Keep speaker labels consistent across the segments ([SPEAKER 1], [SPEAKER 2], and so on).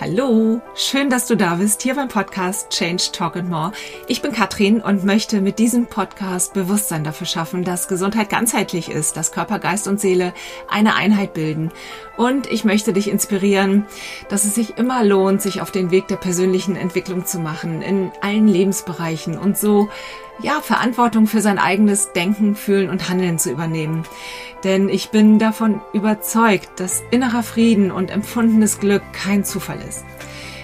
[SPEAKER 1] Hallo, schön, dass du da bist, hier beim Podcast Change Talk and More. Ich bin Katrin und möchte mit diesem Podcast Bewusstsein dafür schaffen, dass Gesundheit ganzheitlich ist, dass Körper, Geist und Seele eine Einheit bilden. Und ich möchte dich inspirieren, dass es sich immer lohnt, sich auf den Weg der persönlichen Entwicklung zu machen, in allen Lebensbereichen und so ja, Verantwortung für sein eigenes Denken, Fühlen und Handeln zu übernehmen. Denn ich bin davon überzeugt, dass innerer Frieden und empfundenes Glück kein Zufall ist.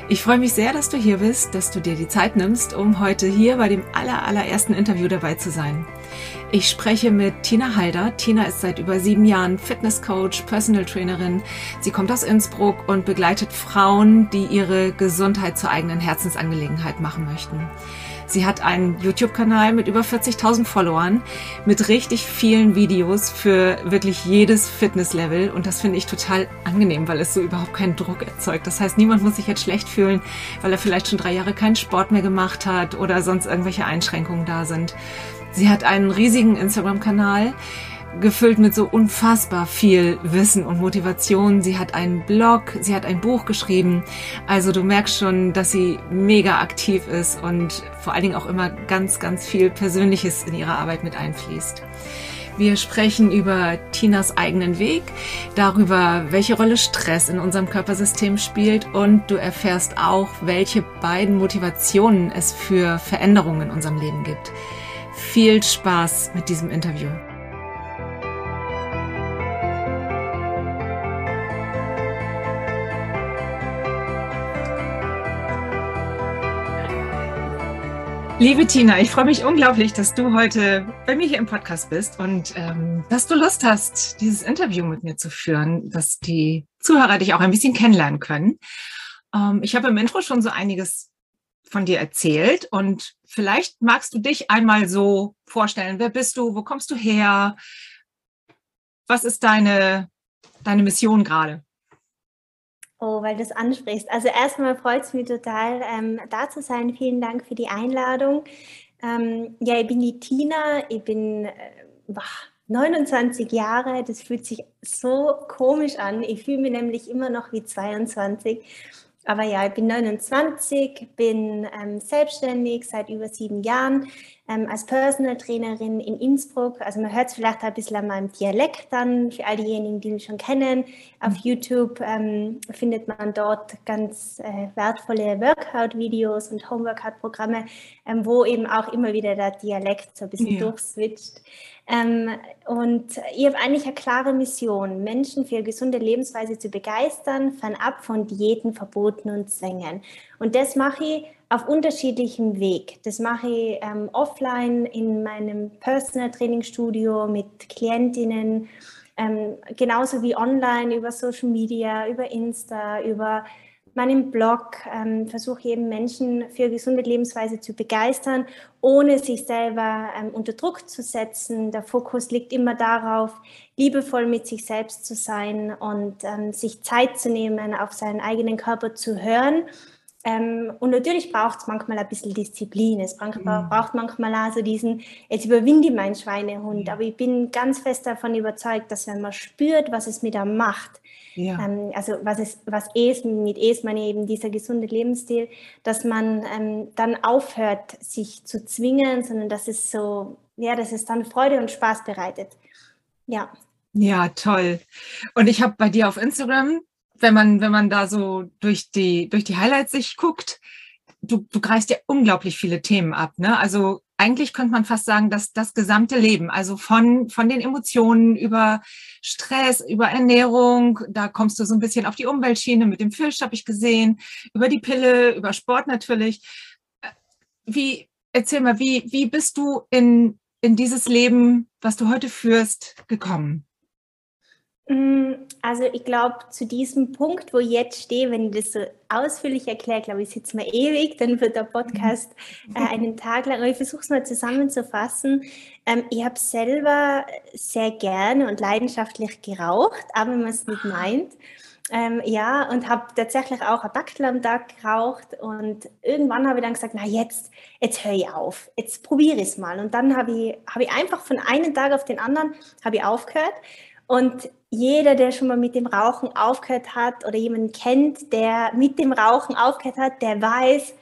[SPEAKER 1] Ich freue mich sehr, dass du hier bist, dass du dir die Zeit nimmst, um heute hier bei dem aller, allerersten Interview dabei zu sein. Ich spreche mit Tina Halder. Tina ist seit über sieben Jahren Fitnesscoach, Personal Trainerin. Sie kommt aus Innsbruck und begleitet Frauen, die ihre Gesundheit zur eigenen Herzensangelegenheit machen möchten. Sie hat einen YouTube-Kanal mit über 40.000 Followern, mit richtig vielen Videos für wirklich jedes Fitnesslevel. Und das finde ich total angenehm, weil es so überhaupt keinen Druck erzeugt. Das heißt, niemand muss sich jetzt schlecht fühlen, weil er vielleicht schon drei Jahre keinen Sport mehr gemacht hat oder sonst irgendwelche Einschränkungen da sind. Sie hat einen riesigen Instagram-Kanal gefüllt mit so unfassbar viel Wissen und Motivation. Sie hat einen Blog, sie hat ein Buch geschrieben. Also du merkst schon, dass sie mega aktiv ist und vor allen Dingen auch immer ganz, ganz viel Persönliches in ihre Arbeit mit einfließt. Wir sprechen über Tinas eigenen Weg, darüber, welche Rolle Stress in unserem Körpersystem spielt und du erfährst auch, welche beiden Motivationen es für Veränderungen in unserem Leben gibt. Viel Spaß mit diesem Interview. Liebe Tina, ich freue mich unglaublich, dass du heute bei mir hier im Podcast bist und ähm, dass du Lust hast, dieses Interview mit mir zu führen, dass die Zuhörer dich auch ein bisschen kennenlernen können. Ähm, ich habe im Intro schon so einiges von dir erzählt und vielleicht magst du dich einmal so vorstellen. Wer bist du? Wo kommst du her? Was ist deine, deine Mission gerade?
[SPEAKER 2] Oh, weil du es ansprichst. Also erstmal freut es mich total, ähm, da zu sein. Vielen Dank für die Einladung. Ähm, ja, ich bin die Tina, ich bin äh, 29 Jahre. Das fühlt sich so komisch an. Ich fühle mich nämlich immer noch wie 22. Aber ja, ich bin 29, bin ähm, selbstständig seit über sieben Jahren ähm, als Personal Trainerin in Innsbruck. Also man hört es vielleicht ein bisschen an meinem Dialekt dann, für all diejenigen, die mich schon kennen. Auf mhm. YouTube ähm, findet man dort ganz äh, wertvolle Workout-Videos und Home-Workout-Programme, ähm, wo eben auch immer wieder der Dialekt so ein bisschen ja. durchswitcht. Ähm, und ich habe eigentlich eine klare Mission, Menschen für eine gesunde Lebensweise zu begeistern, fernab von Diäten, Verboten und Zwängen. Und das mache ich auf unterschiedlichem Weg. Das mache ich ähm, offline in meinem Personal Training Studio mit Klientinnen, ähm, genauso wie online über Social Media, über Insta, über meinem Blog ähm, versuche ich eben Menschen für gesunde Lebensweise zu begeistern, ohne sich selber ähm, unter Druck zu setzen. Der Fokus liegt immer darauf, liebevoll mit sich selbst zu sein und ähm, sich Zeit zu nehmen, auf seinen eigenen Körper zu hören. Ähm, und natürlich braucht es manchmal ein bisschen Disziplin. Es braucht, mhm. braucht manchmal also diesen, jetzt überwinde ich meinen Schweinehund. Aber ich bin ganz fest davon überzeugt, dass wenn man spürt, was es mit einem macht, ja. Ähm, also was ist, was es mit es meine eben dieser gesunde Lebensstil, dass man ähm, dann aufhört, sich zu zwingen, sondern dass es so, ja, dass es dann Freude und Spaß bereitet. Ja.
[SPEAKER 1] Ja, toll. Und ich habe bei dir auf Instagram, wenn man, wenn man da so durch die, durch die Highlights sich guckt, du, du greifst ja unglaublich viele Themen ab. Ne? Also eigentlich könnte man fast sagen, dass das gesamte Leben, also von, von den Emotionen über Stress, über Ernährung, da kommst du so ein bisschen auf die Umweltschiene mit dem Fisch, habe ich gesehen, über die Pille, über Sport natürlich. Wie, erzähl mal, wie, wie bist du in, in dieses Leben, was du heute führst, gekommen?
[SPEAKER 2] Mm, also ich glaube, zu diesem Punkt, wo ich jetzt stehe, wenn ich das so ausführlich erkläre, glaube ich, sitzt mir ewig, dann wird der Podcast äh, einen Tag lang. Aber ich versuche es mal zusammenzufassen. Ähm, ich habe selber sehr gerne und leidenschaftlich geraucht, aber wenn man es nicht meint. Ähm, ja, und habe tatsächlich auch ein Backel am Tag geraucht und irgendwann habe ich dann gesagt, na jetzt, jetzt höre ich auf, jetzt probiere ich es mal. Und dann habe ich, hab ich einfach von einem Tag auf den anderen habe ich aufgehört und jeder, der schon mal mit dem Rauchen aufgehört hat oder jemanden kennt, der mit dem Rauchen aufgehört hat, der weiß,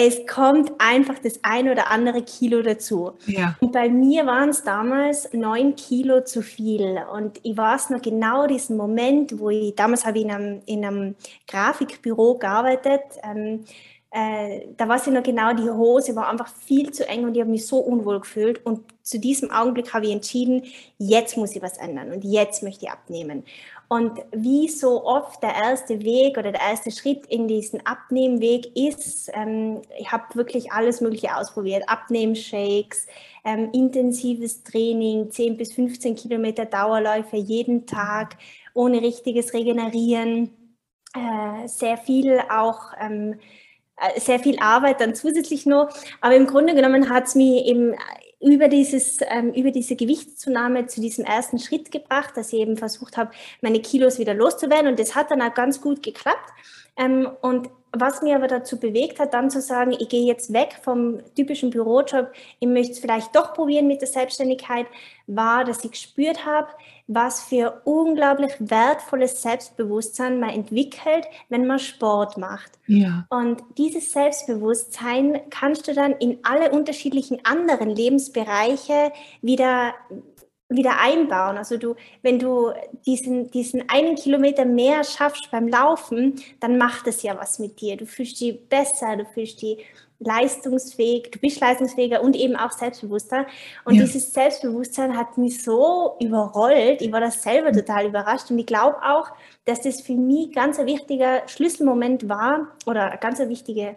[SPEAKER 2] es kommt einfach das ein oder andere Kilo dazu. Ja. Und bei mir waren es damals neun Kilo zu viel. Und ich weiß noch genau diesen Moment, wo ich, damals habe ich in einem, in einem Grafikbüro gearbeitet. Ähm, äh, da war sie noch genau, die Hose war einfach viel zu eng und ich habe mich so unwohl gefühlt. Und zu diesem Augenblick habe ich entschieden, jetzt muss ich was ändern und jetzt möchte ich abnehmen. Und wie so oft der erste Weg oder der erste Schritt in diesen Abnehmweg ist, ähm, ich habe wirklich alles Mögliche ausprobiert. Abnehmshakes, ähm, intensives Training, 10 bis 15 Kilometer Dauerläufe jeden Tag, ohne richtiges Regenerieren, äh, sehr viel auch. Ähm, äh, sehr viel Arbeit dann zusätzlich noch. Aber im Grunde genommen hat es mich eben über, dieses, ähm, über diese Gewichtszunahme zu diesem ersten Schritt gebracht, dass ich eben versucht habe, meine Kilos wieder loszuwerden. Und das hat dann auch ganz gut geklappt. Ähm, und was mir aber dazu bewegt hat, dann zu sagen, ich gehe jetzt weg vom typischen Bürojob, ich möchte es vielleicht doch probieren mit der Selbstständigkeit, war, dass ich gespürt habe, was für unglaublich wertvolles Selbstbewusstsein man entwickelt, wenn man Sport macht. Ja. Und dieses Selbstbewusstsein kannst du dann in alle unterschiedlichen anderen Lebensbereiche wieder wieder einbauen. Also du, wenn du diesen, diesen einen Kilometer mehr schaffst beim Laufen, dann macht es ja was mit dir. Du fühlst dich besser, du fühlst dich leistungsfähig, du bist leistungsfähiger und eben auch selbstbewusster. Und ja. dieses Selbstbewusstsein hat mich so überrollt. Ich war das selber total überrascht. Und ich glaube auch, dass das für mich ganz ein wichtiger Schlüsselmoment war oder eine ganz eine wichtige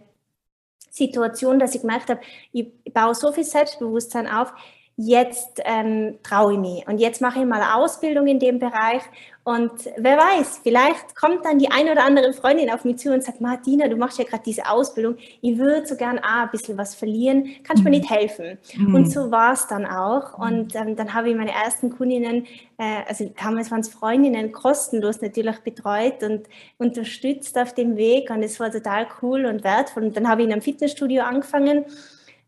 [SPEAKER 2] Situation, dass ich gemerkt habe, ich baue so viel Selbstbewusstsein auf, jetzt ähm, traue ich mich. Und jetzt mache ich mal eine Ausbildung in dem Bereich. Und wer weiß, vielleicht kommt dann die eine oder andere Freundin auf mich zu und sagt, Martina, du machst ja gerade diese Ausbildung, ich würde so gern auch ein bisschen was verlieren, kannst du mir mhm. nicht helfen? Mhm. Und so war es dann auch. Und ähm, dann habe ich meine ersten Kundinnen, äh, also damals waren es Freundinnen, kostenlos natürlich betreut und unterstützt auf dem Weg. Und es war total cool und wertvoll. Und dann habe ich in einem Fitnessstudio angefangen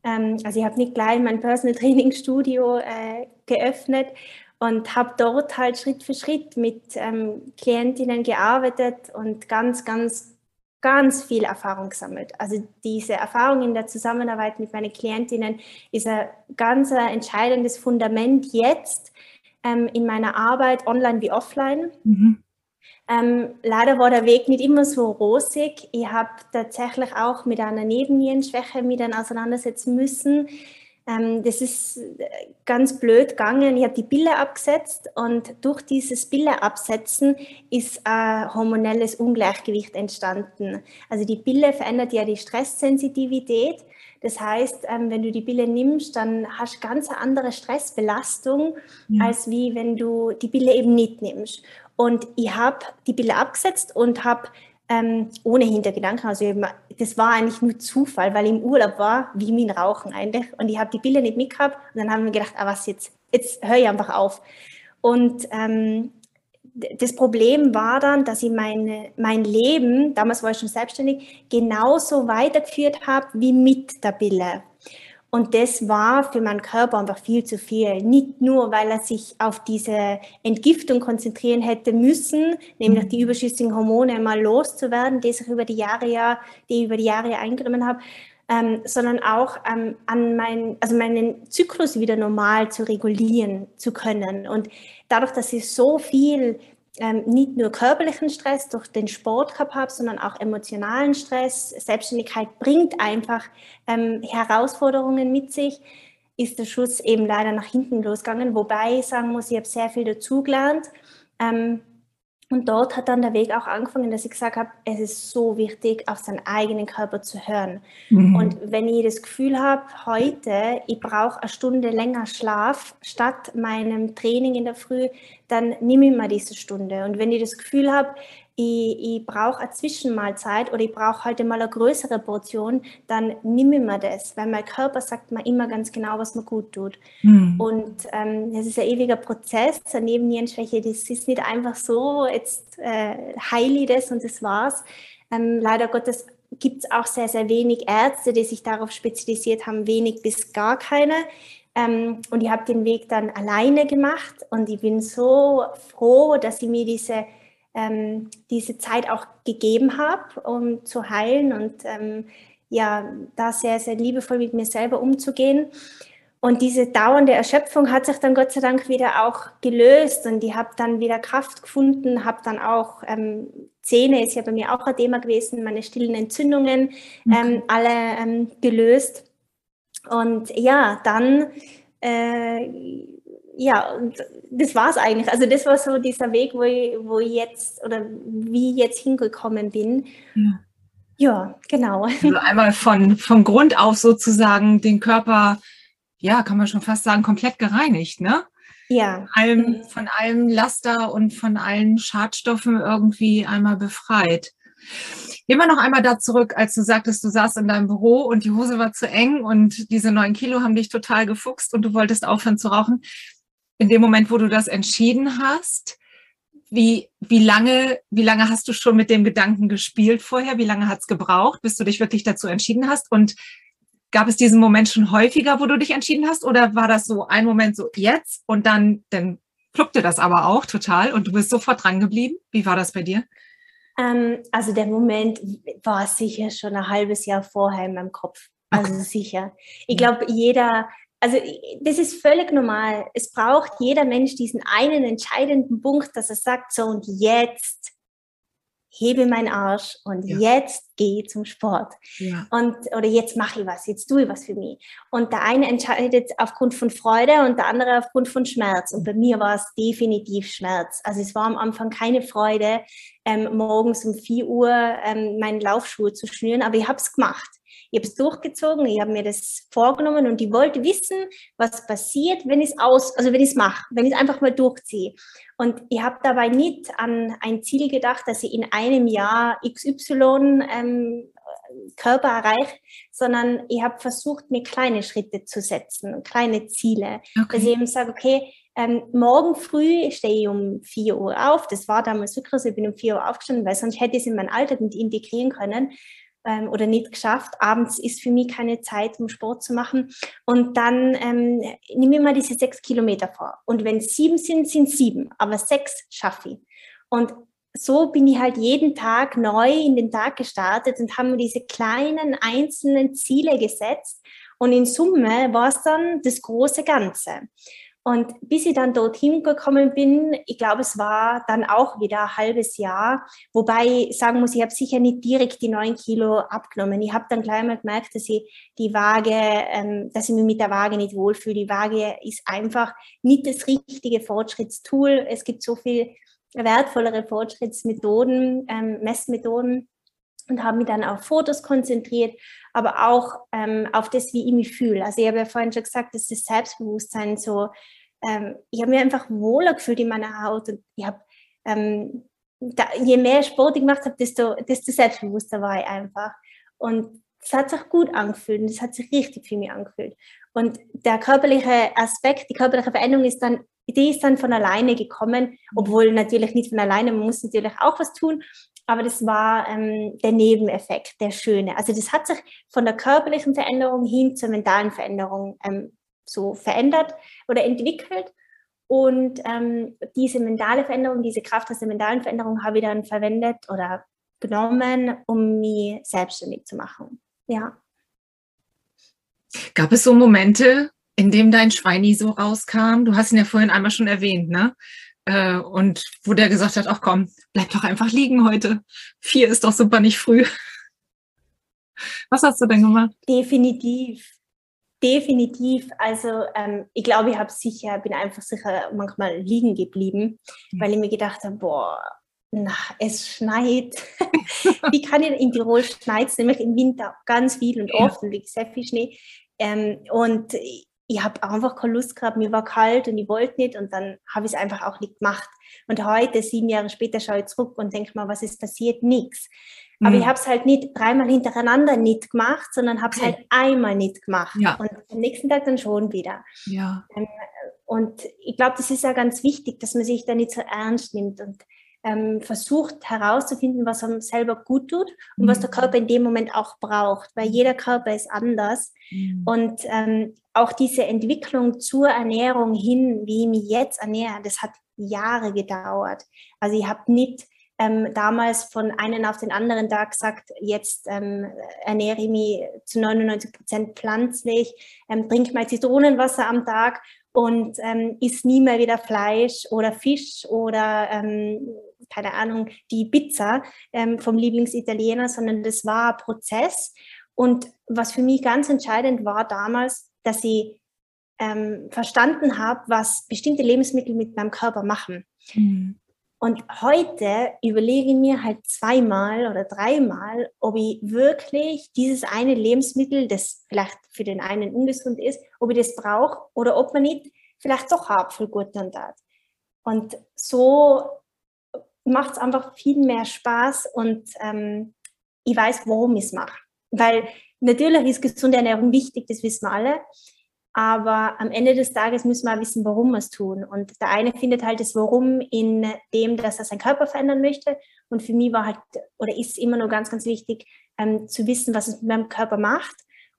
[SPEAKER 2] ähm, also ich habe nicht gleich mein Personal Training Studio äh, geöffnet und habe dort halt Schritt für Schritt mit ähm, Klientinnen gearbeitet und ganz, ganz, ganz viel Erfahrung gesammelt. Also diese Erfahrung in der Zusammenarbeit mit meinen Klientinnen ist ein ganz entscheidendes Fundament jetzt ähm, in meiner Arbeit online wie offline. Mhm. Ähm, leider war der Weg nicht immer so rosig. Ich habe tatsächlich auch mit einer Nebennierenschwäche mich dann auseinandersetzen müssen. Ähm, das ist äh, ganz blöd gegangen. Ich habe die Pille abgesetzt und durch dieses Pille absetzen ist ein hormonelles Ungleichgewicht entstanden. Also die Pille verändert ja die Stresssensitivität. Das heißt, ähm, wenn du die Pille nimmst, dann hast du ganz eine andere Stressbelastung, ja. als wie wenn du die Pille eben nicht nimmst. Und ich habe die Bilder abgesetzt und habe ähm, ohne Hintergedanken, also eben, das war eigentlich nur Zufall, weil ich im Urlaub war, wie mit Rauchen eigentlich. Und ich habe die Bilder nicht mitgehabt und dann haben wir gedacht, ah was jetzt, jetzt höre ich einfach auf. Und ähm, das Problem war dann, dass ich meine, mein Leben, damals war ich schon selbstständig, genauso weitergeführt habe wie mit der Bille. Und das war für meinen Körper einfach viel zu viel. Nicht nur, weil er sich auf diese Entgiftung konzentrieren hätte müssen, nämlich die mhm. überschüssigen Hormone mal loszuwerden, die ich über die Jahre ja, die über die Jahre eingenommen habe, ähm, sondern auch ähm, an mein, also meinen Zyklus wieder normal zu regulieren zu können. Und dadurch, dass ich so viel ähm, nicht nur körperlichen Stress durch den Sport gehabt habe, sondern auch emotionalen Stress. Selbstständigkeit bringt einfach ähm, Herausforderungen mit sich. Ist der Schuss eben leider nach hinten losgegangen, wobei ich sagen muss, ich habe sehr viel dazugelernt. Ähm, und dort hat dann der Weg auch angefangen, dass ich gesagt habe, es ist so wichtig, auf seinen eigenen Körper zu hören. Mhm. Und wenn ich das Gefühl habe, heute, ich brauche eine Stunde länger Schlaf statt meinem Training in der Früh, dann nehme ich mir diese Stunde. Und wenn ich das Gefühl habe, ich, ich brauche eine Zwischenmahlzeit oder ich brauche heute mal eine größere Portion, dann nehme ich mir das, weil mein Körper sagt mir immer ganz genau, was mir gut tut. Mhm. Und ähm, das ist ein ewiger Prozess, eine Nebennierenschwäche, das ist nicht einfach so, jetzt äh, heile ich das und das war's. Ähm, leider Gottes gibt es auch sehr, sehr wenig Ärzte, die sich darauf spezialisiert haben, wenig bis gar keine. Ähm, und ich habe den Weg dann alleine gemacht und ich bin so froh, dass ich mir diese, ähm, diese Zeit auch gegeben habe, um zu heilen und ähm, ja, da sehr, sehr liebevoll mit mir selber umzugehen. Und diese dauernde Erschöpfung hat sich dann Gott sei Dank wieder auch gelöst und ich habe dann wieder Kraft gefunden, habe dann auch ähm, Zähne, ist ja bei mir auch ein Thema gewesen, meine stillen Entzündungen ähm, okay. alle ähm, gelöst. Und ja, dann, äh, ja, und das war es eigentlich. Also das war so dieser Weg, wo ich, wo ich jetzt oder wie ich jetzt hingekommen bin. Ja. Ja, genau.
[SPEAKER 1] Also einmal von, von Grund auf sozusagen den Körper, ja, kann man schon fast sagen, komplett gereinigt, ne?
[SPEAKER 2] Ja.
[SPEAKER 1] Allem, mhm. von allem Laster und von allen Schadstoffen irgendwie einmal befreit. Gehen wir noch einmal da zurück, als du sagtest, du saßt in deinem Büro und die Hose war zu eng und diese neun Kilo haben dich total gefuchst und du wolltest aufhören zu rauchen. In dem Moment, wo du das entschieden hast, wie, wie, lange, wie lange hast du schon mit dem Gedanken gespielt vorher? Wie lange hat es gebraucht, bis du dich wirklich dazu entschieden hast? Und gab es diesen Moment schon häufiger, wo du dich entschieden hast? Oder war das so ein Moment so jetzt und dann, dann pluckte das aber auch total und du bist sofort dran geblieben? Wie war das bei dir?
[SPEAKER 2] Ähm, also der Moment war sicher schon ein halbes Jahr vorher in meinem Kopf. Also okay. sicher. Ich glaube, jeder, also das ist völlig normal. Es braucht jeder Mensch diesen einen entscheidenden Punkt, dass er sagt, so und jetzt hebe meinen Arsch und ja. jetzt gehe zum Sport. Ja. Und, oder jetzt mache ich was, jetzt tue ich was für mich. Und der eine entscheidet aufgrund von Freude und der andere aufgrund von Schmerz. Und bei mir war es definitiv Schmerz. Also es war am Anfang keine Freude, ähm, morgens um 4 Uhr ähm, meine Laufschuhe zu schnüren, aber ich habe es gemacht. Ich habe es durchgezogen, ich habe mir das vorgenommen und ich wollte wissen, was passiert, wenn ich es aus, also wenn ich es mache, wenn ich es einfach mal durchziehe. Und ich habe dabei nicht an ein Ziel gedacht, dass ich in einem Jahr XY ähm, Körper erreiche, sondern ich habe versucht, mir kleine Schritte zu setzen, kleine Ziele. Okay. Dass ich eben sage, okay, ähm, morgen früh stehe ich um 4 Uhr auf. Das war damals wirklich so, ich bin um 4 Uhr aufgestanden, weil sonst hätte ich es in meinen Alltag nicht integrieren können ähm, oder nicht geschafft. Abends ist für mich keine Zeit, um Sport zu machen. Und dann ähm, nehme ich mal diese sechs Kilometer vor. Und wenn es sieben sind, sind sieben, aber sechs schaffe ich. Und so bin ich halt jeden Tag neu in den Tag gestartet und habe mir diese kleinen einzelnen Ziele gesetzt. Und in Summe war es dann das große Ganze. Und bis ich dann dorthin gekommen bin, ich glaube, es war dann auch wieder ein halbes Jahr, wobei ich sagen muss, ich habe sicher nicht direkt die neun Kilo abgenommen. Ich habe dann gleich mal gemerkt, dass ich die Waage, ähm, dass ich mich mit der Waage nicht wohlfühle. Die Waage ist einfach nicht das richtige Fortschrittstool. Es gibt so viel wertvollere Fortschrittsmethoden, ähm, Messmethoden und habe mich dann auf Fotos konzentriert, aber auch ähm, auf das, wie ich mich fühle. Also ich habe ja vorhin schon gesagt, dass das Selbstbewusstsein so, ähm, ich habe mich einfach wohler gefühlt in meiner Haut und ich habe, ähm, da, je mehr Sport ich gemacht habe, desto, desto selbstbewusster war ich einfach. Und es hat sich gut angefühlt und es hat sich richtig für mich angefühlt. Und der körperliche Aspekt, die körperliche Veränderung ist dann, die ist dann von alleine gekommen, obwohl natürlich nicht von alleine, man muss natürlich auch was tun, aber das war ähm, der Nebeneffekt, der schöne. Also das hat sich von der körperlichen Veränderung hin zur mentalen Veränderung ähm, so verändert oder entwickelt. Und ähm, diese mentale Veränderung, diese Kraft aus der mentalen Veränderung habe ich dann verwendet oder genommen, um mich selbstständig zu machen. Ja.
[SPEAKER 1] Gab es so Momente, in dem dein Schweini so rauskam? Du hast ihn ja vorhin einmal schon erwähnt, ne? Äh, und wo der gesagt hat, ach komm, bleib doch einfach liegen heute. Vier ist doch super nicht früh. Was hast du denn gemacht?
[SPEAKER 2] Definitiv. Definitiv. Also ähm, ich glaube, ich habe sicher, bin einfach sicher manchmal liegen geblieben, mhm. weil ich mir gedacht habe, boah, na, es schneit. Wie kann ich in Tirol schneit nämlich im Winter ganz viel und oft und liegt sehr viel Schnee. Ähm, und ich habe einfach keine Lust gehabt, mir war kalt und ich wollte nicht und dann habe ich es einfach auch nicht gemacht. Und heute, sieben Jahre später, schaue ich zurück und denke mal, was ist passiert? Nichts. Mhm. Aber ich habe es halt nicht dreimal hintereinander nicht gemacht, sondern habe es halt einmal nicht gemacht. Ja. Und am nächsten Tag dann schon wieder.
[SPEAKER 1] Ja.
[SPEAKER 2] Ähm, und ich glaube, das ist ja ganz wichtig, dass man sich da nicht so ernst nimmt. Und ähm, versucht herauszufinden, was einem selber gut tut und mhm. was der mhm. Körper in dem Moment auch braucht, weil jeder Körper ist anders. Mhm. Und ähm, auch diese Entwicklung zur Ernährung hin, wie ich mich jetzt ernähre, das hat Jahre gedauert. Also ich habe nicht ähm, damals von einem auf den anderen Tag gesagt, jetzt ähm, ernähre ich mich zu 99 Prozent pflanzlich, ähm, trinke mal Zitronenwasser am Tag und ähm, isst nie mehr wieder Fleisch oder Fisch oder ähm, keine Ahnung, die Pizza ähm, vom Lieblingsitaliener, sondern das war ein Prozess. Und was für mich ganz entscheidend war damals, dass ich ähm, verstanden habe, was bestimmte Lebensmittel mit meinem Körper machen. Mhm. Und heute überlege ich mir halt zweimal oder dreimal, ob ich wirklich dieses eine Lebensmittel, das vielleicht für den einen ungesund ist, ob ich das brauche oder ob man nicht vielleicht doch Apfelgut dann hat. Und so macht es einfach viel mehr Spaß und ähm, ich weiß, warum ich es mache. Weil natürlich ist gesunde Ernährung wichtig, das wissen wir alle. Aber am Ende des Tages müssen wir wissen, warum wir es tun. Und der eine findet halt das Warum in dem, dass er seinen Körper verändern möchte. Und für mich war halt oder ist immer nur ganz, ganz wichtig, ähm, zu wissen, was es mit meinem Körper macht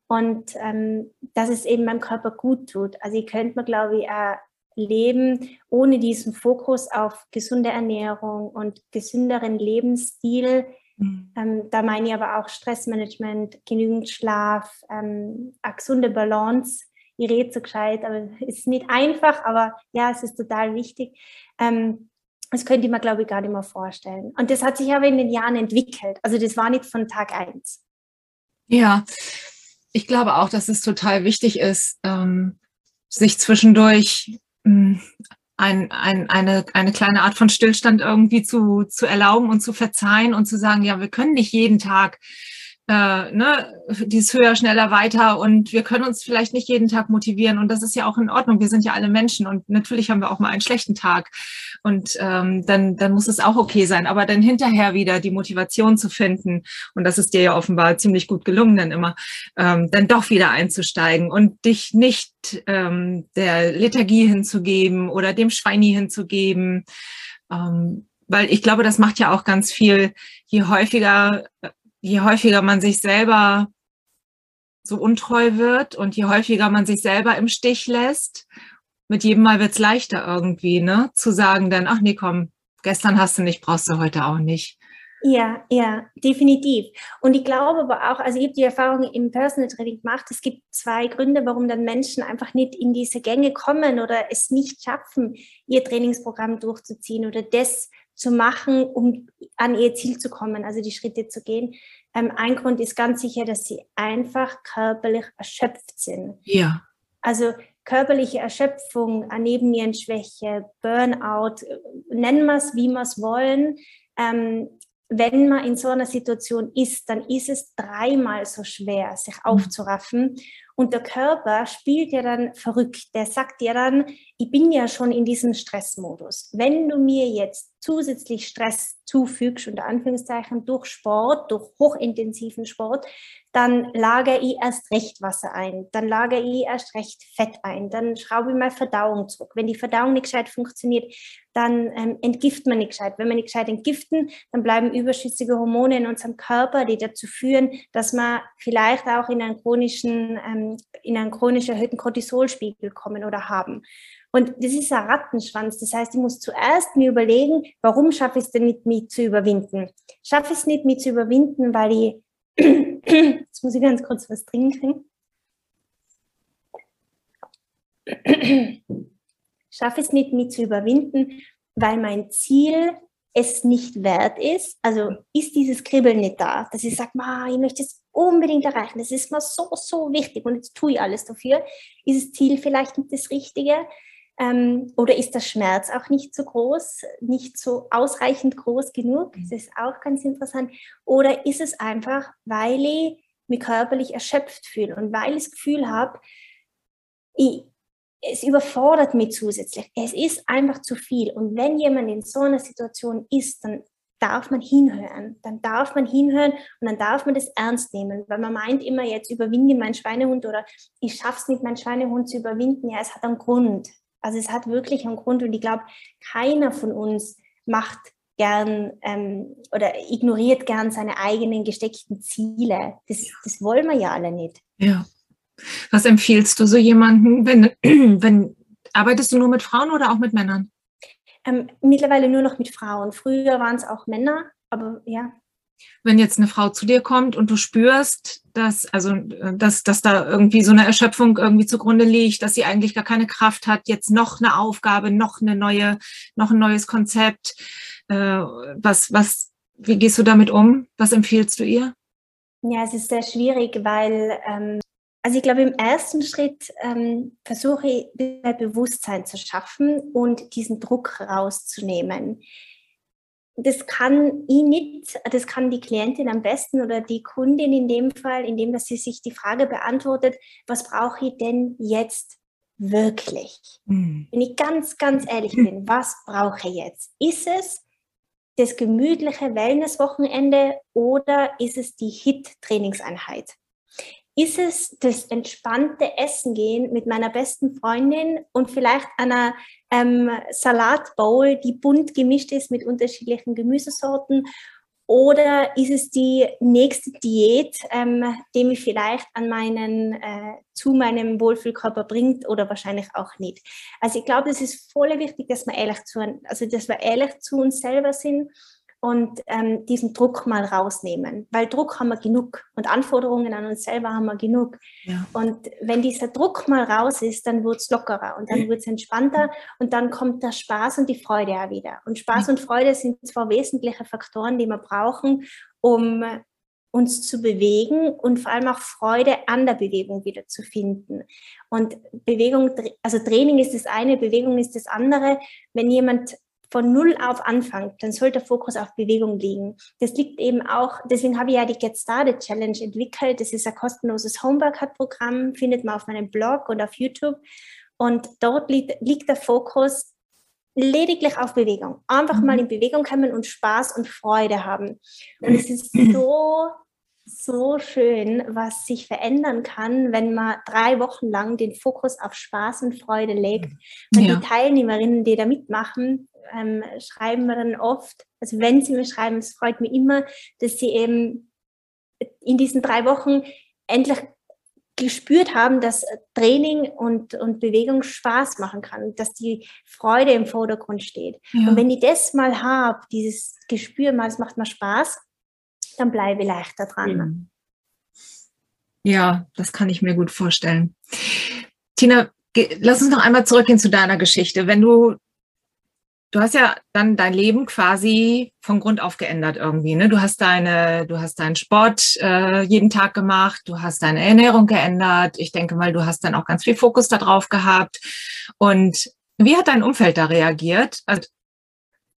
[SPEAKER 2] und ähm, dass es eben meinem Körper gut tut. Also ich könnte mir, glaube ich, auch leben ohne diesen Fokus auf gesunde Ernährung und gesünderen Lebensstil. Mhm. Ähm, da meine ich aber auch Stressmanagement, genügend Schlaf, ähm, eine gesunde Balance ich rede so gescheit, aber es ist nicht einfach, aber ja, es ist total wichtig. Ähm, das könnte ich mir, glaube ich, gar nicht mehr vorstellen. Und das hat sich aber in den Jahren entwickelt. Also das war nicht von Tag eins.
[SPEAKER 1] Ja, ich glaube auch, dass es total wichtig ist, ähm, sich zwischendurch ähm, ein, ein, eine, eine kleine Art von Stillstand irgendwie zu, zu erlauben und zu verzeihen und zu sagen, ja, wir können nicht jeden Tag äh, ne, dieses höher, schneller, weiter und wir können uns vielleicht nicht jeden Tag motivieren und das ist ja auch in Ordnung. Wir sind ja alle Menschen und natürlich haben wir auch mal einen schlechten Tag und ähm, dann, dann muss es auch okay sein. Aber dann hinterher wieder die Motivation zu finden und das ist dir ja offenbar ziemlich gut gelungen, dann immer ähm, dann doch wieder einzusteigen und dich nicht ähm, der Lethargie hinzugeben oder dem Schweini hinzugeben. Ähm, weil ich glaube, das macht ja auch ganz viel, je häufiger je häufiger man sich selber so untreu wird und je häufiger man sich selber im Stich lässt, mit jedem Mal wird es leichter irgendwie, ne? Zu sagen dann, ach nee, komm, gestern hast du nicht, brauchst du heute auch nicht.
[SPEAKER 2] Ja, ja, definitiv. Und ich glaube aber auch, also ich habe die Erfahrung im Personal Training gemacht, es gibt zwei Gründe, warum dann Menschen einfach nicht in diese Gänge kommen oder es nicht schaffen, ihr Trainingsprogramm durchzuziehen oder das zu machen, um an ihr Ziel zu kommen, also die Schritte zu gehen. Ähm, ein Grund ist ganz sicher, dass sie einfach körperlich erschöpft sind.
[SPEAKER 1] Ja.
[SPEAKER 2] Also körperliche Erschöpfung, Nebennierenschwäche, Burnout, nennen wir es, wie wir es wollen. Ähm, wenn man in so einer Situation ist, dann ist es dreimal so schwer, sich mhm. aufzuraffen. Und der Körper spielt ja dann verrückt. Der sagt ja dann, ich bin ja schon in diesem Stressmodus. Wenn du mir jetzt zusätzlich Stress zufügst, unter Anführungszeichen, durch Sport, durch hochintensiven Sport, dann lagere ich erst recht Wasser ein, dann lagere ich erst recht Fett ein, dann schraube ich mal Verdauung zurück. Wenn die Verdauung nicht gescheit funktioniert, dann ähm, entgift man nicht gescheit. Wenn wir nicht gescheit entgiften, dann bleiben überschüssige Hormone in unserem Körper, die dazu führen, dass man vielleicht auch in einen chronischen, ähm, in einen chronisch erhöhten Cortisolspiegel kommen oder haben. Und das ist ein Rattenschwanz. Das heißt, ich muss zuerst mir überlegen, warum schaffe ich es denn nicht, mich zu überwinden? Schaffe ich es nicht, mich zu überwinden, weil ich, jetzt muss ich ganz kurz was trinken. Schaffe ich es nicht, mich zu überwinden, weil mein Ziel es nicht wert ist. Also ist dieses Kribbeln nicht da, dass ich sage, ich möchte es unbedingt erreichen. Das ist mir so, so wichtig und jetzt tue ich alles dafür. Ist das Ziel vielleicht nicht das Richtige? Ähm, oder ist der Schmerz auch nicht so groß, nicht so ausreichend groß genug? Das ist auch ganz interessant. Oder ist es einfach, weil ich mich körperlich erschöpft fühle und weil ich das Gefühl habe, ich, es überfordert mich zusätzlich. Es ist einfach zu viel. Und wenn jemand in so einer Situation ist, dann darf man hinhören. Dann darf man hinhören und dann darf man das ernst nehmen, weil man meint immer, jetzt überwinde ich meinen Schweinehund oder ich schaffe es nicht, meinen Schweinehund zu überwinden. Ja, es hat einen Grund. Also es hat wirklich einen Grund und ich glaube, keiner von uns macht gern ähm, oder ignoriert gern seine eigenen gesteckten Ziele. Das, das wollen wir ja alle nicht.
[SPEAKER 1] Ja. Was empfiehlst du so jemanden, wenn, wenn arbeitest du nur mit Frauen oder auch mit Männern?
[SPEAKER 2] Ähm, mittlerweile nur noch mit Frauen. Früher waren es auch Männer, aber ja.
[SPEAKER 1] Wenn jetzt eine Frau zu dir kommt und du spürst, dass, also, dass, dass da irgendwie so eine Erschöpfung irgendwie zugrunde liegt, dass sie eigentlich gar keine Kraft hat, jetzt noch eine Aufgabe, noch eine neue, noch ein neues Konzept. Äh, was, was, wie gehst du damit um? Was empfiehlst du ihr?
[SPEAKER 2] Ja, es ist sehr schwierig, weil ähm, also ich glaube, im ersten Schritt ähm, versuche ich Bewusstsein zu schaffen und diesen Druck rauszunehmen. Das kann ich nicht, das kann die Klientin am besten oder die Kundin in dem Fall, indem dass sie sich die Frage beantwortet, was brauche ich denn jetzt wirklich? Mhm. Wenn ich ganz, ganz ehrlich bin, was brauche ich jetzt? Ist es das gemütliche Wellnesswochenende oder ist es die HIT-Trainingseinheit? Ist es das entspannte Essen gehen mit meiner besten Freundin und vielleicht einer ähm, Salatbowl, die bunt gemischt ist mit unterschiedlichen Gemüsesorten? Oder ist es die nächste Diät, ähm, die mich vielleicht an meinen, äh, zu meinem Wohlfühlkörper bringt oder wahrscheinlich auch nicht? Also ich glaube, es ist voll wichtig, dass wir ehrlich zu, also dass wir ehrlich zu uns selber sind und ähm, diesen Druck mal rausnehmen. Weil Druck haben wir genug und Anforderungen an uns selber haben wir genug. Ja. Und wenn dieser Druck mal raus ist, dann wird es lockerer und dann wird es entspannter und dann kommt der Spaß und die Freude auch wieder. Und Spaß und Freude sind zwei wesentliche Faktoren, die wir brauchen, um uns zu bewegen und vor allem auch Freude an der Bewegung wieder zu finden. Und Bewegung, also Training ist das eine, Bewegung ist das andere. Wenn jemand von Null auf anfängt, dann sollte der Fokus auf Bewegung liegen. Das liegt eben auch, deswegen habe ich ja die Get Started Challenge entwickelt. Das ist ein kostenloses Homeworkout-Programm, findet man auf meinem Blog und auf YouTube. Und dort liegt, liegt der Fokus lediglich auf Bewegung. Einfach mal mhm. in Bewegung kommen und Spaß und Freude haben. Und es ist so so schön, was sich verändern kann, wenn man drei Wochen lang den Fokus auf Spaß und Freude legt. Und ja. die Teilnehmerinnen, die da mitmachen, ähm, schreiben mir dann oft, also wenn sie mir schreiben, es freut mich immer, dass sie eben in diesen drei Wochen endlich gespürt haben, dass Training und, und Bewegung Spaß machen kann, dass die Freude im Vordergrund steht. Ja. Und wenn ich das mal habe, dieses Gespür mal, es macht mir Spaß, dann bleibe ich leichter dran.
[SPEAKER 1] Ja, das kann ich mir gut vorstellen. Tina, lass uns noch einmal zurückgehen zu deiner Geschichte. Wenn du, du hast ja dann dein Leben quasi von Grund auf geändert irgendwie. Ne? Du hast deine, du hast deinen Sport äh, jeden Tag gemacht, du hast deine Ernährung geändert. Ich denke mal, du hast dann auch ganz viel Fokus darauf gehabt. Und wie hat dein Umfeld da reagiert? Also,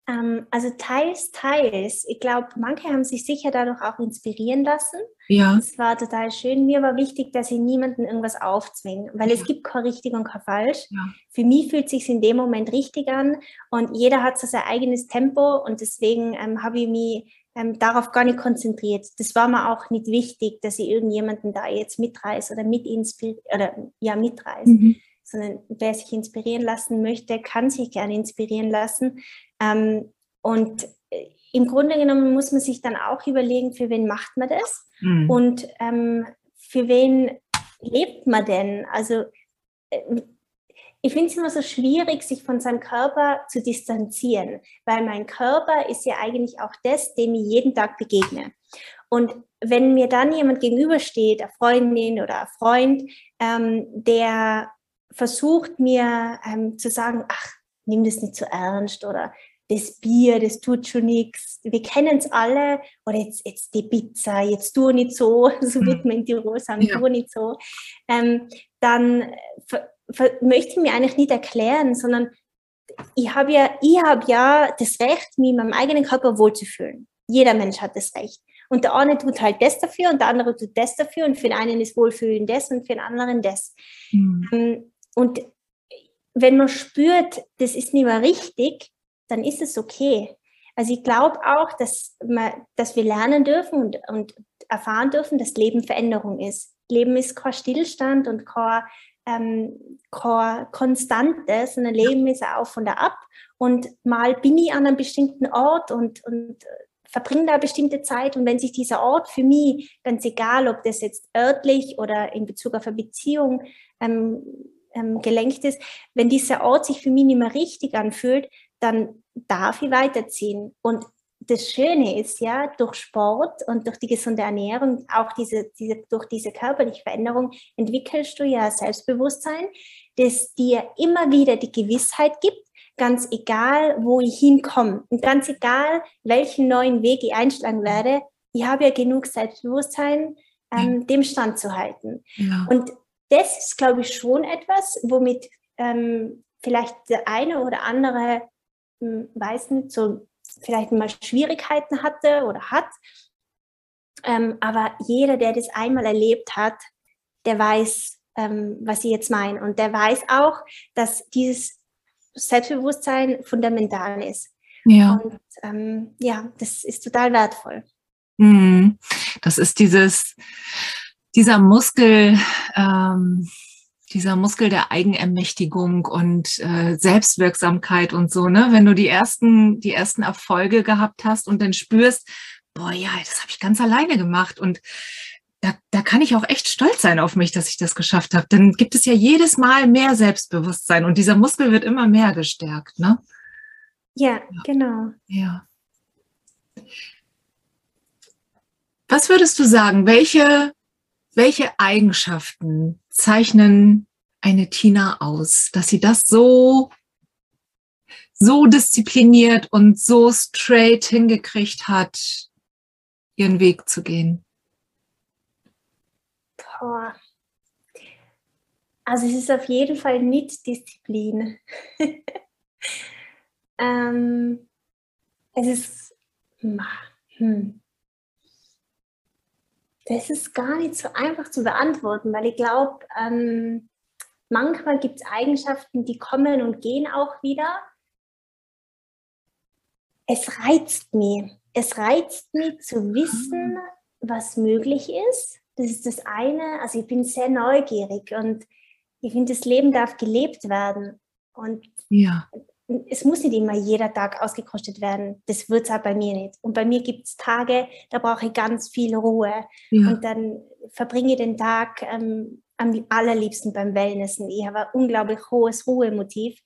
[SPEAKER 2] ähm, also teils, teils. Ich glaube, manche haben sich sicher dadurch auch inspirieren lassen.
[SPEAKER 1] Ja.
[SPEAKER 2] Es war total schön. Mir war wichtig, dass ich niemanden irgendwas aufzwingen, weil ja. es gibt kein richtig und kein falsch. Ja. Für mich fühlt es sich in dem Moment richtig an und jeder hat so sein eigenes Tempo und deswegen ähm, habe ich mich ähm, darauf gar nicht konzentriert. Das war mir auch nicht wichtig, dass ich irgendjemanden da jetzt mitreiße oder mit oder ja mitreiße. Mhm sondern wer sich inspirieren lassen möchte, kann sich gerne inspirieren lassen. Ähm, und äh, im Grunde genommen muss man sich dann auch überlegen, für wen macht man das mhm. und ähm, für wen lebt man denn? Also äh, ich finde es immer so schwierig, sich von seinem Körper zu distanzieren, weil mein Körper ist ja eigentlich auch das, dem ich jeden Tag begegne. Und wenn mir dann jemand gegenübersteht, eine Freundin oder ein Freund, ähm, der versucht mir ähm, zu sagen, ach, nimm das nicht zu ernst oder das Bier, das tut schon nichts. Wir kennen es alle. Oder jetzt, jetzt die Pizza, jetzt tu nicht so, so wird mhm. man in Tirol sagen, ja. tu nicht so. Ähm, dann möchte ich mir eigentlich nicht erklären, sondern ich habe ja, ich habe ja das Recht, mich in meinem eigenen Körper wohlzufühlen. Jeder Mensch hat das Recht. Und der eine tut halt das dafür und der andere tut das dafür und für den einen ist Wohlfühlen das und für den anderen das. Mhm. Und wenn man spürt, das ist nicht mehr richtig, dann ist es okay. Also ich glaube auch, dass, man, dass wir lernen dürfen und, und erfahren dürfen, dass Leben Veränderung ist. Leben ist kein Stillstand und kein ähm, Konstante, sondern Leben ist auf und ab. Und mal bin ich an einem bestimmten Ort und, und verbringe da bestimmte Zeit. Und wenn sich dieser Ort für mich, ganz egal, ob das jetzt örtlich oder in Bezug auf eine Beziehung ähm, ähm, gelenkt ist, wenn dieser Ort sich für mich nicht mehr richtig anfühlt, dann darf ich weiterziehen. Und das Schöne ist ja, durch Sport und durch die gesunde Ernährung, auch diese, diese, durch diese körperliche Veränderung, entwickelst du ja Selbstbewusstsein, das dir immer wieder die Gewissheit gibt, ganz egal, wo ich hinkomme und ganz egal, welchen neuen Weg ich einschlagen werde, ich habe ja genug Selbstbewusstsein, ähm, dem standzuhalten. Ja. Und das ist, glaube ich, schon etwas, womit ähm, vielleicht der eine oder andere, hm, weiß nicht, so vielleicht mal Schwierigkeiten hatte oder hat. Ähm, aber jeder, der das einmal erlebt hat, der weiß, ähm, was ich jetzt meine. Und der weiß auch, dass dieses Selbstbewusstsein fundamental ist. Ja. Und ähm, ja, das ist total wertvoll.
[SPEAKER 1] Mhm. Das ist dieses, dieser Muskel, ähm, dieser Muskel der Eigenermächtigung und äh, Selbstwirksamkeit und so, ne? Wenn du die ersten, die ersten Erfolge gehabt hast und dann spürst, boah, ja, das habe ich ganz alleine gemacht und da, da kann ich auch echt stolz sein auf mich, dass ich das geschafft habe. Dann gibt es ja jedes Mal mehr Selbstbewusstsein und dieser Muskel wird immer mehr gestärkt, ne?
[SPEAKER 2] Ja, ja. genau.
[SPEAKER 1] Ja. Was würdest du sagen? Welche, welche Eigenschaften zeichnen eine Tina aus, dass sie das so, so diszipliniert und so straight hingekriegt hat, ihren Weg zu gehen?
[SPEAKER 2] Boah. Also es ist auf jeden Fall nicht Disziplin. ähm, es ist, hm, das ist gar nicht so einfach zu beantworten, weil ich glaube, ähm, manchmal gibt es Eigenschaften, die kommen und gehen auch wieder. Es reizt mich. Es reizt mich zu wissen, was möglich ist. Das ist das eine. Also ich bin sehr neugierig und ich finde, das Leben darf gelebt werden. Und ja es muss nicht immer jeder Tag ausgekostet werden. Das wird es auch bei mir nicht. Und bei mir gibt es Tage, da brauche ich ganz viel Ruhe. Ja. Und dann verbringe ich den Tag ähm, am allerliebsten beim Wellnessen. Ich habe ein unglaublich hohes Ruhemotiv.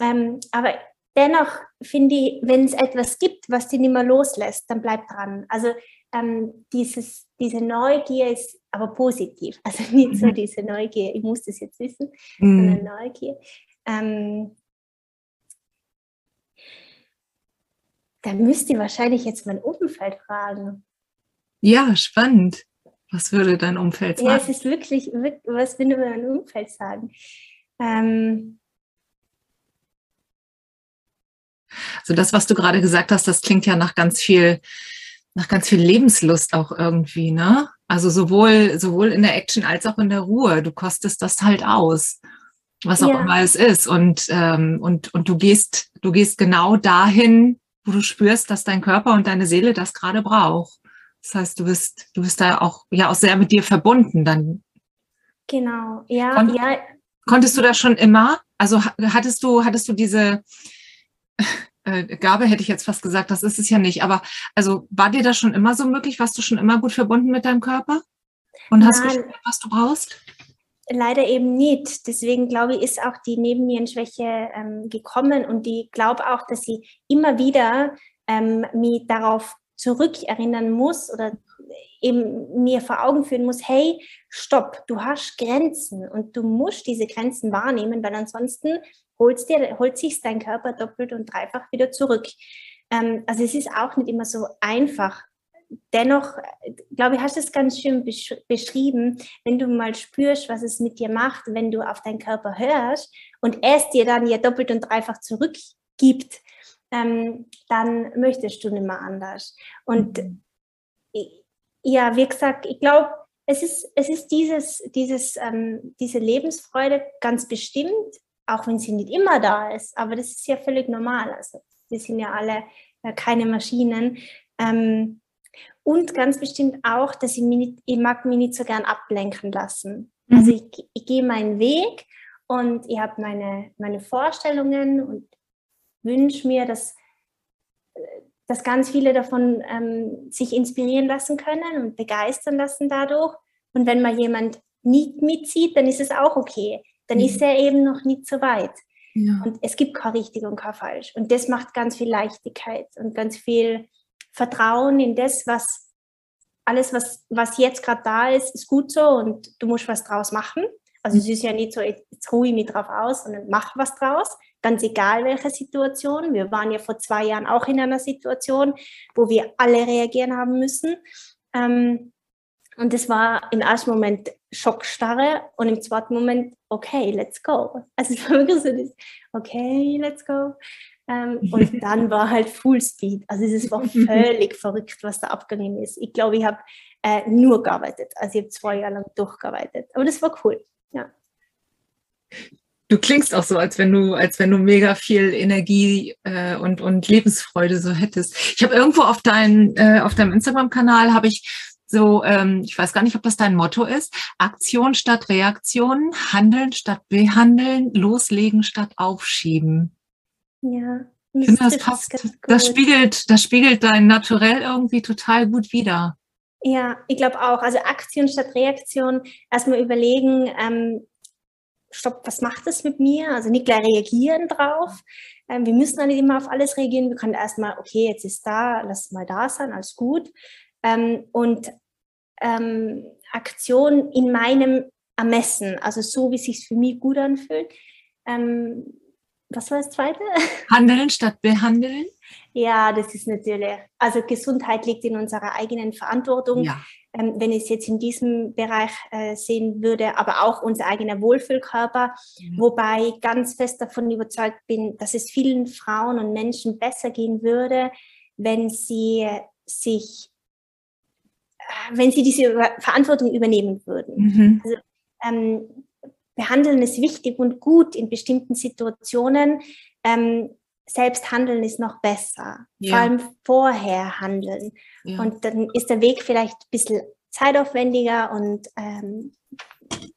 [SPEAKER 2] Ähm, aber dennoch finde ich, wenn es etwas gibt, was dich nicht mehr loslässt, dann bleib dran. Also ähm, dieses, diese Neugier ist aber positiv. Also nicht so mhm. diese Neugier, ich muss das jetzt wissen, mhm. sondern Neugier. Ähm, da müsst ihr wahrscheinlich jetzt mein Umfeld fragen.
[SPEAKER 1] Ja, spannend. Was würde dein Umfeld sagen?
[SPEAKER 2] Ja, es ist wirklich, was würde mein Umfeld sagen? Ähm,
[SPEAKER 1] also das, was du gerade gesagt hast, das klingt ja nach ganz viel, nach ganz viel Lebenslust auch irgendwie, ne? Also sowohl, sowohl in der Action als auch in der Ruhe. Du kostest das halt aus, was auch ja. immer es ist. Und, ähm, und, und du gehst, du gehst genau dahin, wo du spürst, dass dein Körper und deine Seele das gerade braucht. Das heißt, du bist, du bist da auch, ja, auch sehr mit dir verbunden dann.
[SPEAKER 2] Genau, ja, Kon ja.
[SPEAKER 1] Konntest du das schon immer? Also hattest du, hattest du diese äh, Gabe, hätte ich jetzt fast gesagt, das ist es ja nicht, aber also war dir das schon immer so möglich? Warst du schon immer gut verbunden mit deinem Körper? Und hast Nein. gespürt, was du brauchst?
[SPEAKER 2] Leider eben nicht. Deswegen glaube ich, ist auch die Nebennierenschwäche ähm, gekommen und ich glaube auch, dass sie immer wieder ähm, mich darauf zurückerinnern muss oder eben mir vor Augen führen muss, hey, stopp, du hast Grenzen und du musst diese Grenzen wahrnehmen, weil ansonsten holst dir, holt sich dein Körper doppelt und dreifach wieder zurück. Ähm, also es ist auch nicht immer so einfach, dennoch, glaube ich, hast du es ganz schön besch beschrieben, wenn du mal spürst, was es mit dir macht, wenn du auf deinen Körper hörst und es dir dann ja doppelt und dreifach zurückgibt, ähm, dann möchtest du nicht mehr anders. Und mhm. ja, wie gesagt, ich glaube, es ist, es ist dieses, dieses, ähm, diese Lebensfreude ganz bestimmt, auch wenn sie nicht immer da ist, aber das ist ja völlig normal. Also wir sind ja alle äh, keine Maschinen. Ähm, und ganz bestimmt auch, dass ich, mich nicht, ich mag mich nicht so gern ablenken lassen. Mhm. Also ich, ich gehe meinen Weg und ich habe meine, meine Vorstellungen und wünsche mir, dass, dass ganz viele davon ähm, sich inspirieren lassen können und begeistern lassen dadurch. Und wenn mal jemand nicht mitzieht, dann ist es auch okay. Dann mhm. ist er eben noch nicht so weit. Ja. Und es gibt kein richtig und kein falsch. Und das macht ganz viel Leichtigkeit und ganz viel Vertrauen in das, was alles, was, was jetzt gerade da ist, ist gut so und du musst was draus machen. Also es ist ja nicht so, jetzt ruhe ich mich drauf aus, sondern mach was draus. Ganz egal welche Situation. Wir waren ja vor zwei Jahren auch in einer Situation, wo wir alle reagieren haben müssen. Ähm, und es war im ersten Moment Schockstarre und im zweiten Moment, okay, let's go. Also es war wirklich so das, okay, let's go. Ähm, und dann war halt Full Speed. Also es war völlig verrückt, was da abgegangen ist. Ich glaube, ich habe äh, nur gearbeitet. Also ich habe zwei Jahre lang durchgearbeitet. Aber das war cool, ja.
[SPEAKER 1] Du klingst auch so, als wenn du, als wenn du mega viel Energie äh, und, und Lebensfreude so hättest. Ich habe irgendwo auf, dein, äh, auf deinem Instagram-Kanal habe ich so, ähm, ich weiß gar nicht, ob das dein Motto ist, Aktion statt Reaktion, Handeln statt Behandeln, Loslegen statt Aufschieben.
[SPEAKER 2] Ja.
[SPEAKER 1] Ich finde, das passt, das spiegelt, das spiegelt dein Naturell irgendwie total gut wider.
[SPEAKER 2] Ja, ich glaube auch. Also Aktion statt Reaktion, erstmal überlegen, ähm, stopp, was macht das mit mir? Also nicht gleich reagieren drauf. Ähm, wir müssen dann nicht immer auf alles reagieren. Wir können erstmal, okay, jetzt ist da, lass mal da sein, alles gut. Ähm, und ähm, Aktion in meinem Ermessen, also so, wie es sich für mich gut anfühlt. Ähm, was war das zweite?
[SPEAKER 1] Handeln statt behandeln.
[SPEAKER 2] Ja, das ist natürlich, also Gesundheit liegt in unserer eigenen Verantwortung. Ja. Ähm, wenn ich es jetzt in diesem Bereich äh, sehen würde, aber auch unser eigener Wohlfühlkörper, mhm. wobei ich ganz fest davon überzeugt bin, dass es vielen Frauen und Menschen besser gehen würde, wenn sie sich wenn sie diese Verantwortung übernehmen würden. Mhm. Also, ähm, behandeln ist wichtig und gut in bestimmten Situationen. Ähm, selbst handeln ist noch besser. Ja. Vor allem vorher handeln. Ja. Und dann ist der Weg vielleicht ein bisschen zeitaufwendiger und ähm,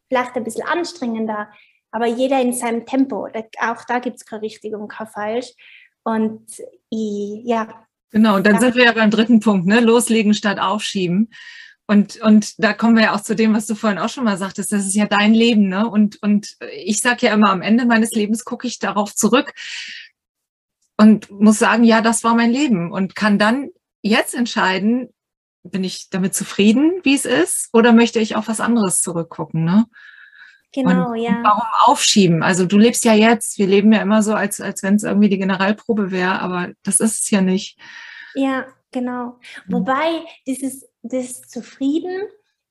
[SPEAKER 2] vielleicht ein bisschen anstrengender. Aber jeder in seinem Tempo. Auch da gibt es kein richtig und kein falsch. Und ich, ja,
[SPEAKER 1] Genau, und dann sind wir ja beim dritten Punkt, ne? Loslegen statt aufschieben. Und, und da kommen wir ja auch zu dem, was du vorhin auch schon mal sagtest, das ist ja dein Leben, ne? Und, und ich sage ja immer, am Ende meines Lebens gucke ich darauf zurück und muss sagen, ja, das war mein Leben und kann dann jetzt entscheiden, bin ich damit zufrieden, wie es ist, oder möchte ich auf was anderes zurückgucken, ne?
[SPEAKER 2] Genau,
[SPEAKER 1] und,
[SPEAKER 2] ja.
[SPEAKER 1] Warum aufschieben? Also du lebst ja jetzt, wir leben ja immer so, als, als wenn es irgendwie die Generalprobe wäre, aber das ist es ja nicht.
[SPEAKER 2] Ja, genau. Mhm. Wobei dieses, das Zufrieden,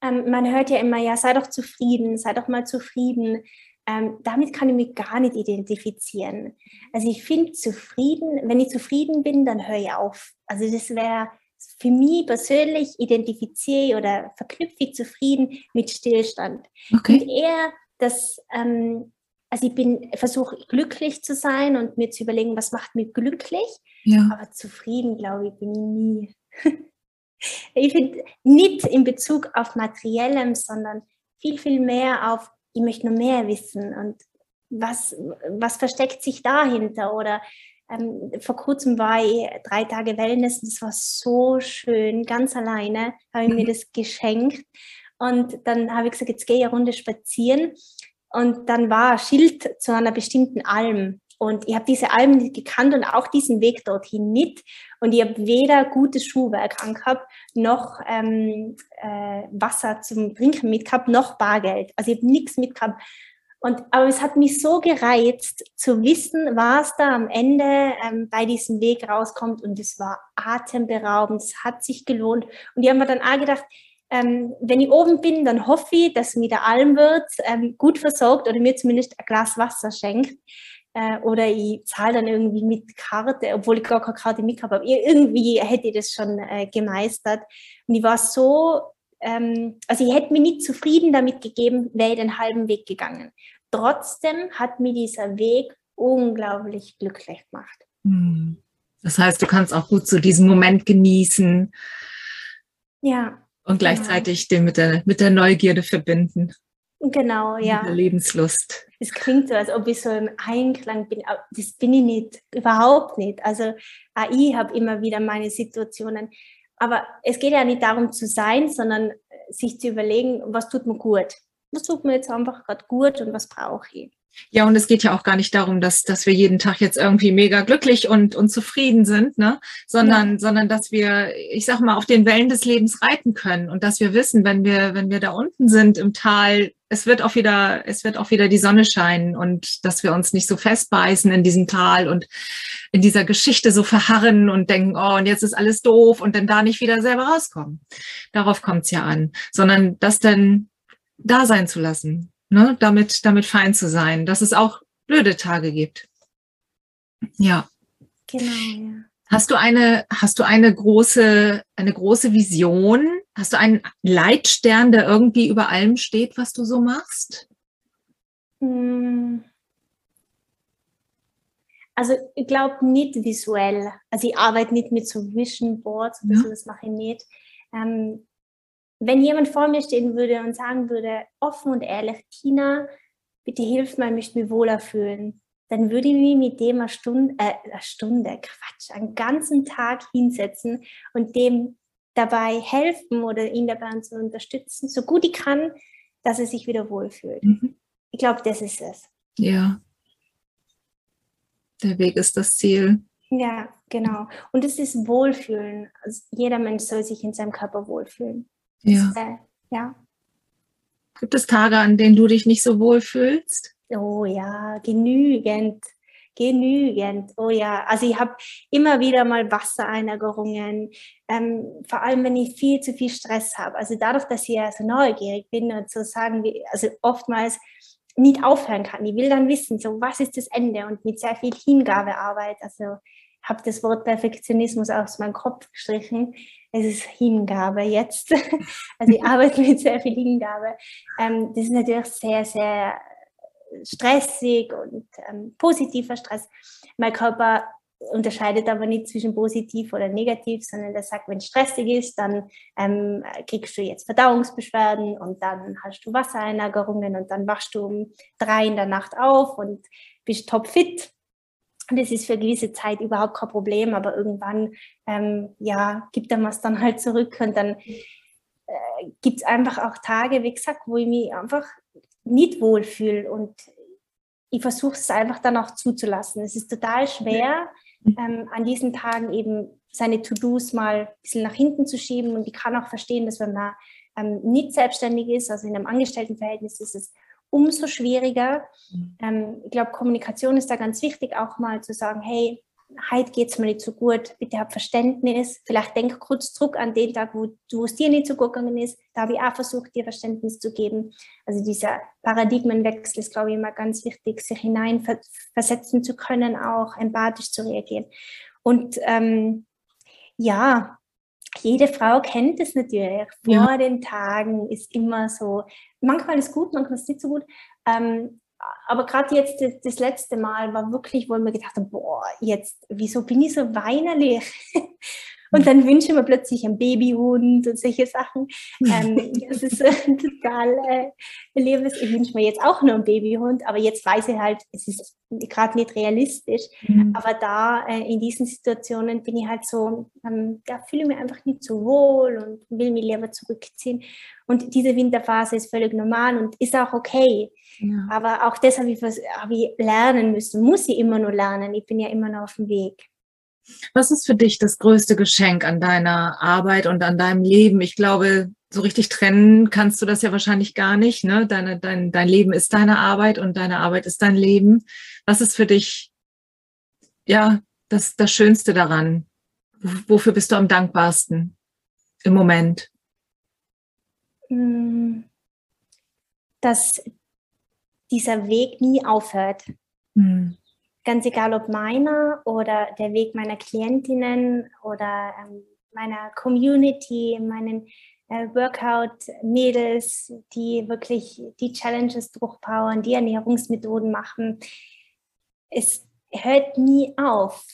[SPEAKER 2] ähm, man hört ja immer, ja, sei doch zufrieden, sei doch mal zufrieden. Ähm, damit kann ich mich gar nicht identifizieren. Also ich finde zufrieden, wenn ich zufrieden bin, dann höre ich auf. Also das wäre für mich persönlich identifiziere oder verknüpfe ich zufrieden mit Stillstand. Okay. Und eher das, ähm, also ich bin, versuche glücklich zu sein und mir zu überlegen, was macht mich glücklich, ja. aber zufrieden, glaube ich, bin ich nie. ich finde nicht in Bezug auf Materiellem, sondern viel, viel mehr auf, ich möchte nur mehr wissen und was, was versteckt sich dahinter oder ähm, vor kurzem war ich drei Tage Wellness und es war so schön, ganz alleine habe ich mir mhm. das geschenkt und dann habe ich gesagt, jetzt gehe ich eine Runde spazieren. Und dann war ein Schild zu einer bestimmten Alm. Und ich habe diese Alm nicht gekannt und auch diesen Weg dorthin nicht. Und ich habe weder gutes Schuhwerk angehabt, noch ähm, äh, Wasser zum Trinken mitgehabt, noch Bargeld. Also ich habe nichts mitgehabt. Und, aber es hat mich so gereizt, zu wissen, was da am Ende ähm, bei diesem Weg rauskommt. Und es war atemberaubend, es hat sich gelohnt. Und ich habe mir dann auch gedacht, ähm, wenn ich oben bin, dann hoffe ich, dass mir der Almwirt ähm, gut versorgt oder mir zumindest ein Glas Wasser schenkt. Äh, oder ich zahle dann irgendwie mit Karte, obwohl ich gar keine Karte mit habe. Aber irgendwie hätte ich das schon äh, gemeistert. Und ich war so, ähm, also ich hätte mir nicht zufrieden damit gegeben, wäre ich den halben Weg gegangen. Trotzdem hat mir dieser Weg unglaublich glücklich gemacht. Hm.
[SPEAKER 1] Das heißt, du kannst auch gut so diesen Moment genießen.
[SPEAKER 2] Ja,
[SPEAKER 1] und gleichzeitig ja. den mit der, mit der Neugierde verbinden.
[SPEAKER 2] Genau, ja.
[SPEAKER 1] Lebenslust.
[SPEAKER 2] Es klingt so, als ob ich so im Einklang bin. Das bin ich nicht, überhaupt nicht. Also ich habe immer wieder meine Situationen. Aber es geht ja nicht darum zu sein, sondern sich zu überlegen, was tut mir gut. Was tut mir jetzt einfach gerade gut und was brauche ich.
[SPEAKER 1] Ja, und es geht ja auch gar nicht darum, dass, dass wir jeden Tag jetzt irgendwie mega glücklich und, und zufrieden sind, ne? sondern, ja. sondern dass wir, ich sag mal, auf den Wellen des Lebens reiten können und dass wir wissen, wenn wir, wenn wir da unten sind im Tal, es wird auch wieder, es wird auch wieder die Sonne scheinen und dass wir uns nicht so festbeißen in diesem Tal und in dieser Geschichte so verharren und denken, oh, und jetzt ist alles doof und dann da nicht wieder selber rauskommen. Darauf kommt es ja an, sondern das dann da sein zu lassen ne, damit, damit fein zu sein, dass es auch blöde Tage gibt. Ja. Genau, ja. Hast du eine, hast du eine große, eine große Vision? Hast du einen Leitstern, der irgendwie über allem steht, was du so machst? Hm.
[SPEAKER 2] Also ich glaube nicht visuell. Also ich arbeite nicht mit so Vision Boards, ja. das mache ich nicht. Ähm, wenn jemand vor mir stehen würde und sagen würde, offen und ehrlich, Tina, bitte hilf mir, ich möchte mich wohler fühlen, dann würde ich mich mit dem eine Stunde, äh, eine Stunde, Quatsch, einen ganzen Tag hinsetzen und dem dabei helfen oder ihn dabei zu unterstützen, so gut ich kann, dass er sich wieder wohlfühlt. Mhm. Ich glaube, das ist es.
[SPEAKER 1] Ja. Der Weg ist das Ziel.
[SPEAKER 2] Ja, genau. Und es ist Wohlfühlen. Also jeder Mensch soll sich in seinem Körper wohlfühlen.
[SPEAKER 1] Ja. Äh, ja. Gibt es Tage, an denen du dich nicht so wohl fühlst?
[SPEAKER 2] Oh ja, genügend. Genügend. Oh ja, also ich habe immer wieder mal Wassereinlagerungen, ähm, vor allem wenn ich viel zu viel Stress habe. Also dadurch, dass ich ja so neugierig bin und so sagen wir, also oftmals nicht aufhören kann. Ich will dann wissen, so was ist das Ende und mit sehr viel Hingabearbeit. Also habe das Wort Perfektionismus aus meinem Kopf gestrichen. Es ist Hingabe jetzt. Also ich arbeite mit sehr viel Hingabe. Ähm, das ist natürlich sehr, sehr stressig und ähm, positiver Stress. Mein Körper unterscheidet aber nicht zwischen positiv oder negativ, sondern der sagt, wenn es stressig ist, dann ähm, kriegst du jetzt Verdauungsbeschwerden und dann hast du Wassereinlagerungen und dann wachst du um drei in der Nacht auf und bist topfit. Und das ist für gewisse Zeit überhaupt kein Problem, aber irgendwann, ähm, ja, gibt er was dann halt zurück. Und dann äh, gibt es einfach auch Tage, wie gesagt, wo ich mich einfach nicht wohlfühle und ich versuche es einfach dann auch zuzulassen. Es ist total schwer, ähm, an diesen Tagen eben seine To-Dos mal ein bisschen nach hinten zu schieben. Und ich kann auch verstehen, dass wenn man ähm, nicht selbstständig ist, also in einem Angestelltenverhältnis ist es umso schwieriger. Mhm. Ähm, ich glaube, Kommunikation ist da ganz wichtig, auch mal zu sagen, hey, heute geht es mir nicht so gut, bitte hab Verständnis. Vielleicht denk kurz zurück an den Tag, wo, wo es dir nicht so gut gegangen ist. Da habe ich auch versucht, dir Verständnis zu geben. Also dieser Paradigmenwechsel ist, glaube ich, immer ganz wichtig, sich hineinversetzen zu können, auch empathisch zu reagieren. Und ähm, ja, jede Frau kennt es natürlich. Vor ja. den Tagen ist immer so, manchmal ist gut, manchmal ist nicht so gut. Ähm, aber gerade jetzt das, das, letzte Mal war wirklich, wo ich mir gedacht habe, boah, jetzt, wieso bin ich so weinerlich? Und dann wünsche ich mir plötzlich einen Babyhund und solche Sachen. Ähm, das ist äh, total äh, Erlebnis. Ich wünsche mir jetzt auch nur einen Babyhund, aber jetzt weiß ich halt, es ist gerade nicht realistisch. Mhm. Aber da äh, in diesen Situationen bin ich halt so, ähm, da fühle ich mich einfach nicht so wohl und will mich lieber zurückziehen. Und diese Winterphase ist völlig normal und ist auch okay. Ja. Aber auch das habe ich, hab ich lernen müssen, muss ich immer nur lernen. Ich bin ja immer noch auf dem Weg.
[SPEAKER 1] Was ist für dich das größte Geschenk an deiner Arbeit und an deinem Leben? Ich glaube, so richtig trennen kannst du das ja wahrscheinlich gar nicht. Ne? Deine, dein, dein Leben ist deine Arbeit und deine Arbeit ist dein Leben. Was ist für dich ja das, das Schönste daran? Wofür bist du am dankbarsten im Moment?
[SPEAKER 2] Hm. Dass dieser Weg nie aufhört. Hm ganz egal ob meiner oder der Weg meiner Klientinnen oder ähm, meiner Community, meinen äh, Workout-Mädels, die wirklich die Challenges durchpowern, die Ernährungsmethoden machen. Es hört nie auf.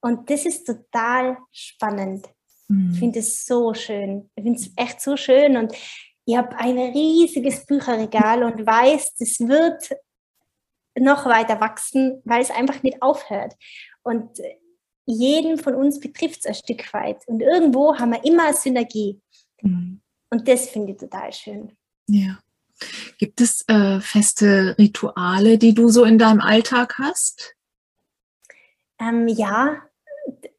[SPEAKER 2] Und das ist total spannend. Mhm. Ich finde es so schön. Ich finde es echt so schön. Und ich habe ein riesiges Bücherregal und weiß, das wird noch weiter wachsen, weil es einfach nicht aufhört. Und jeden von uns betrifft es ein Stück weit. Und irgendwo haben wir immer eine Synergie. Mhm. Und das finde ich total schön.
[SPEAKER 1] Ja. Gibt es äh, feste Rituale, die du so in deinem Alltag hast?
[SPEAKER 2] Ähm, ja,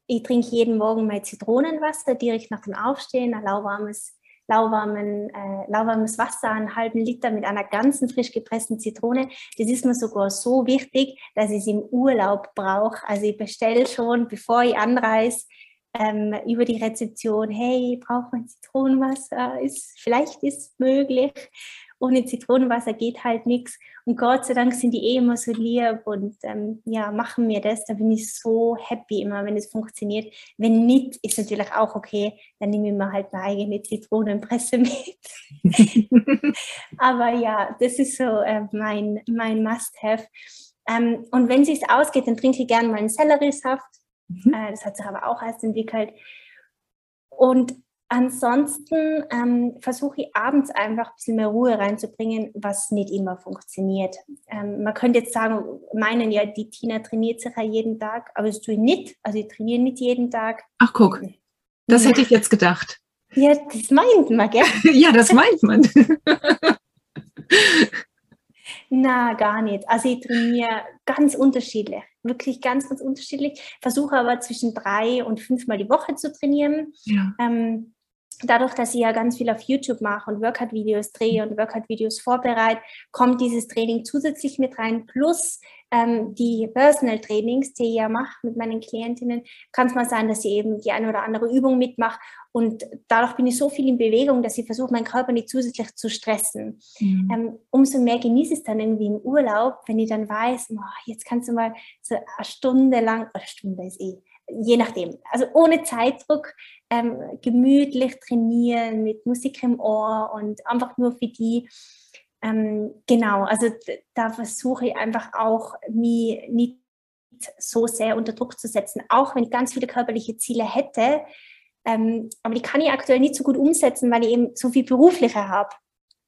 [SPEAKER 2] ich trinke jeden Morgen mein Zitronenwasser direkt nach dem Aufstehen, ein lauwarmes lauwarmen, äh, lauwarmes Wasser, einen halben Liter mit einer ganzen frisch gepressten Zitrone. Das ist mir sogar so wichtig, dass ich es im Urlaub brauche. Also ich bestelle schon, bevor ich anreise, ähm, über die Rezeption, hey, ich brauche mein Zitronenwasser, ist, vielleicht ist es möglich ohne Zitronenwasser geht halt nichts. Und Gott sei Dank sind die eh immer so lieb und ähm, ja, machen mir das. Da bin ich so happy immer, wenn es funktioniert. Wenn nicht, ist natürlich auch okay. Dann nehme ich mir halt eine eigene Zitronenpresse mit. Aber ja, das ist so äh, mein, mein Must-Have. Ähm, und wenn es sich ausgeht, dann trinke ich gerne mal einen Selleriesaft. Mhm. Äh, das hat sich aber auch erst entwickelt. Und Ansonsten ähm, versuche ich abends einfach ein bisschen mehr Ruhe reinzubringen, was nicht immer funktioniert. Ähm, man könnte jetzt sagen, meinen ja, die Tina trainiert sich ja jeden Tag, aber das tue ich nicht. Also ich trainiere nicht jeden Tag.
[SPEAKER 1] Ach guck, das ja. hätte ich jetzt gedacht.
[SPEAKER 2] Ja, das meint man, gell?
[SPEAKER 1] ja, das meint man.
[SPEAKER 2] Na, gar nicht. Also ich trainiere ganz unterschiedlich, wirklich ganz, ganz unterschiedlich. Versuche aber zwischen drei und fünfmal die Woche zu trainieren. Ja. Ähm, dadurch, dass ich ja ganz viel auf YouTube mache und Workout-Videos drehe und Workout-Videos vorbereite, kommt dieses Training zusätzlich mit rein. Plus ähm, die Personal Trainings, die ich ja mache mit meinen Klientinnen, kann es mal sein, dass ich eben die eine oder andere Übung mitmache. Und dadurch bin ich so viel in Bewegung, dass ich versuche, meinen Körper nicht zusätzlich zu stressen. Mhm. Ähm, umso mehr genieße ich es dann irgendwie im Urlaub, wenn ich dann weiß, oh, jetzt kannst du mal so eine Stunde lang, oder Stunde ist eh, je nachdem, also ohne Zeitdruck, ähm, gemütlich trainieren mit Musik im Ohr und einfach nur für die. Ähm, genau, also da versuche ich einfach auch, mich nicht so sehr unter Druck zu setzen, auch wenn ich ganz viele körperliche Ziele hätte. Ähm, aber die kann ich aktuell nicht so gut umsetzen, weil ich eben so viel berufliche habe.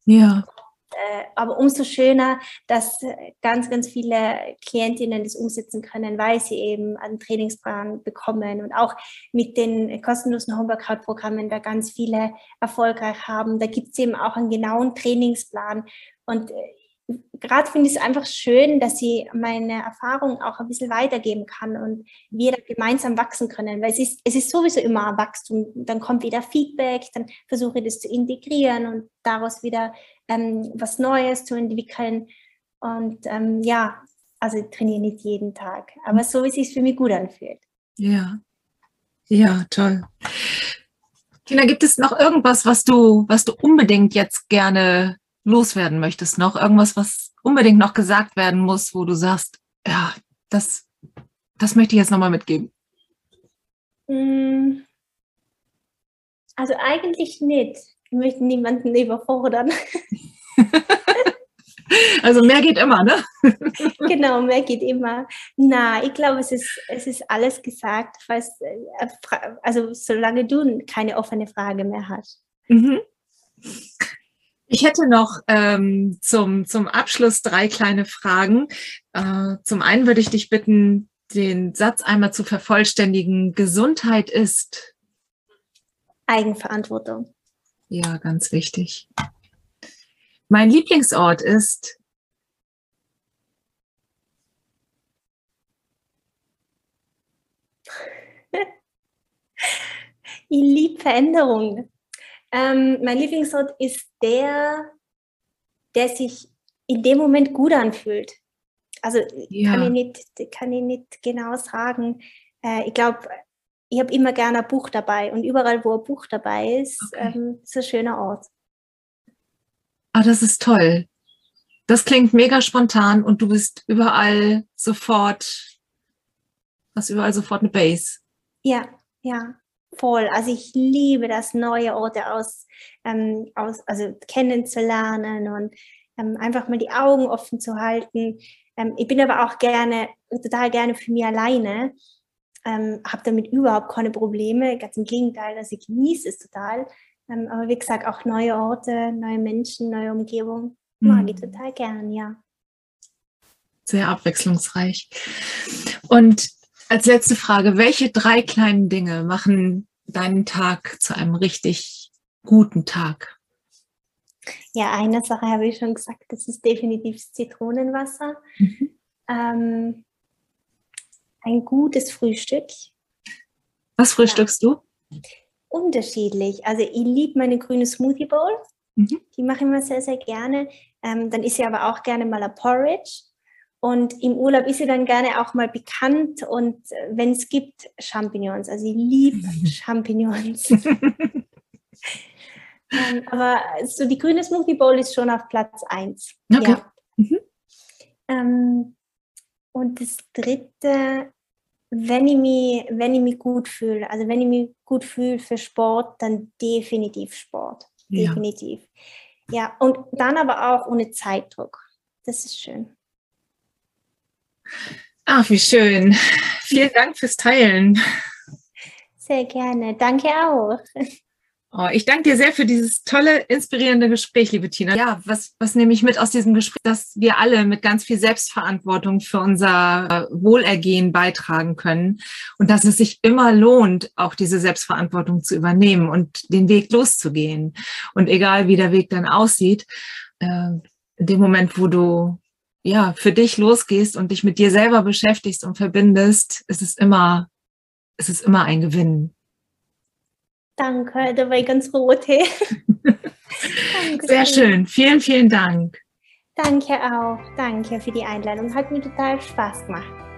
[SPEAKER 1] Ja.
[SPEAKER 2] Äh, aber umso schöner, dass äh, ganz, ganz viele Klientinnen das umsetzen können, weil sie eben einen Trainingsplan bekommen und auch mit den kostenlosen Homeworkout-Programmen da ganz viele erfolgreich haben. Da gibt es eben auch einen genauen Trainingsplan. Und äh, gerade finde ich es einfach schön, dass ich meine Erfahrung auch ein bisschen weitergeben kann und wir gemeinsam wachsen können, weil es ist, es ist sowieso immer Wachstum. Dann kommt wieder Feedback, dann versuche ich das zu integrieren und daraus wieder ähm, was Neues zu entwickeln. Und ähm, ja, also ich trainiere nicht jeden Tag, aber so wie es sich für mich gut anfühlt.
[SPEAKER 1] Ja, ja, toll. Tina, gibt es noch irgendwas, was du, was du unbedingt jetzt gerne loswerden möchtest noch? Irgendwas, was unbedingt noch gesagt werden muss, wo du sagst, ja, das, das möchte ich jetzt nochmal mitgeben?
[SPEAKER 2] Mm. Also eigentlich nicht. Ich möchte niemanden überfordern.
[SPEAKER 1] Also mehr geht immer, ne?
[SPEAKER 2] genau, mehr geht immer. Na, ich glaube, es ist, es ist alles gesagt, falls, äh, also solange du keine offene Frage mehr hast. Mhm.
[SPEAKER 1] Ich hätte noch ähm, zum, zum Abschluss drei kleine Fragen. Äh, zum einen würde ich dich bitten, den Satz einmal zu vervollständigen. Gesundheit ist
[SPEAKER 2] Eigenverantwortung.
[SPEAKER 1] Ja, ganz wichtig. Mein Lieblingsort ist
[SPEAKER 2] ich liebe Veränderungen. Ähm, mein Lieblingsort ist der, der sich in dem Moment gut anfühlt. Also ja. kann, ich nicht, kann ich nicht genau sagen. Äh, ich glaube, ich habe immer gerne ein Buch dabei und überall, wo ein Buch dabei ist, okay. ähm, ist ein schöner Ort.
[SPEAKER 1] Ah, das ist toll. Das klingt mega spontan und du bist überall sofort, hast überall sofort eine Base.
[SPEAKER 2] Ja, ja voll. Also ich liebe das, neue Orte aus, ähm, aus also kennenzulernen und ähm, einfach mal die Augen offen zu halten. Ähm, ich bin aber auch gerne, total gerne für mich alleine. Ähm, habe damit überhaupt keine Probleme. Ganz im Gegenteil, also ich genieße es total. Ähm, aber wie gesagt, auch neue Orte, neue Menschen, neue Umgebung. Mag ich mhm. total gern, ja.
[SPEAKER 1] Sehr abwechslungsreich. Und als letzte Frage, welche drei kleinen Dinge machen deinen Tag zu einem richtig guten Tag?
[SPEAKER 2] Ja, eine Sache habe ich schon gesagt, das ist definitiv Zitronenwasser. Mhm. Ähm, ein gutes Frühstück.
[SPEAKER 1] Was frühstückst ja. du?
[SPEAKER 2] Unterschiedlich. Also ich liebe meine grüne Smoothie Bowl. Mhm. Die mache ich immer sehr, sehr gerne. Ähm, dann ist sie aber auch gerne mal ein Porridge. Und im Urlaub ist sie dann gerne auch mal bekannt und äh, wenn es gibt, Champignons. Also ich liebe Champignons. ähm, aber so die grüne Smoothie Bowl ist schon auf Platz 1. Okay. Ja. Mhm. Ähm, und das dritte, wenn ich, mich, wenn ich mich gut fühle, also wenn ich mich gut fühle für Sport, dann definitiv Sport. Definitiv. Ja. ja, und dann aber auch ohne Zeitdruck. Das ist schön.
[SPEAKER 1] Ach, wie schön. Vielen Dank fürs Teilen.
[SPEAKER 2] Sehr gerne. Danke auch.
[SPEAKER 1] Oh, ich danke dir sehr für dieses tolle, inspirierende Gespräch, liebe Tina. Ja, was, was nehme ich mit aus diesem Gespräch, dass wir alle mit ganz viel Selbstverantwortung für unser Wohlergehen beitragen können und dass es sich immer lohnt, auch diese Selbstverantwortung zu übernehmen und den Weg loszugehen. Und egal, wie der Weg dann aussieht, äh, in dem Moment, wo du ja für dich losgehst und dich mit dir selber beschäftigst und verbindest, ist es immer, ist es immer ein Gewinn.
[SPEAKER 2] Danke, da war ich ganz rot. Hey.
[SPEAKER 1] Sehr schön. Vielen, vielen Dank.
[SPEAKER 2] Danke auch. Danke für die Einladung. Hat mir total Spaß gemacht.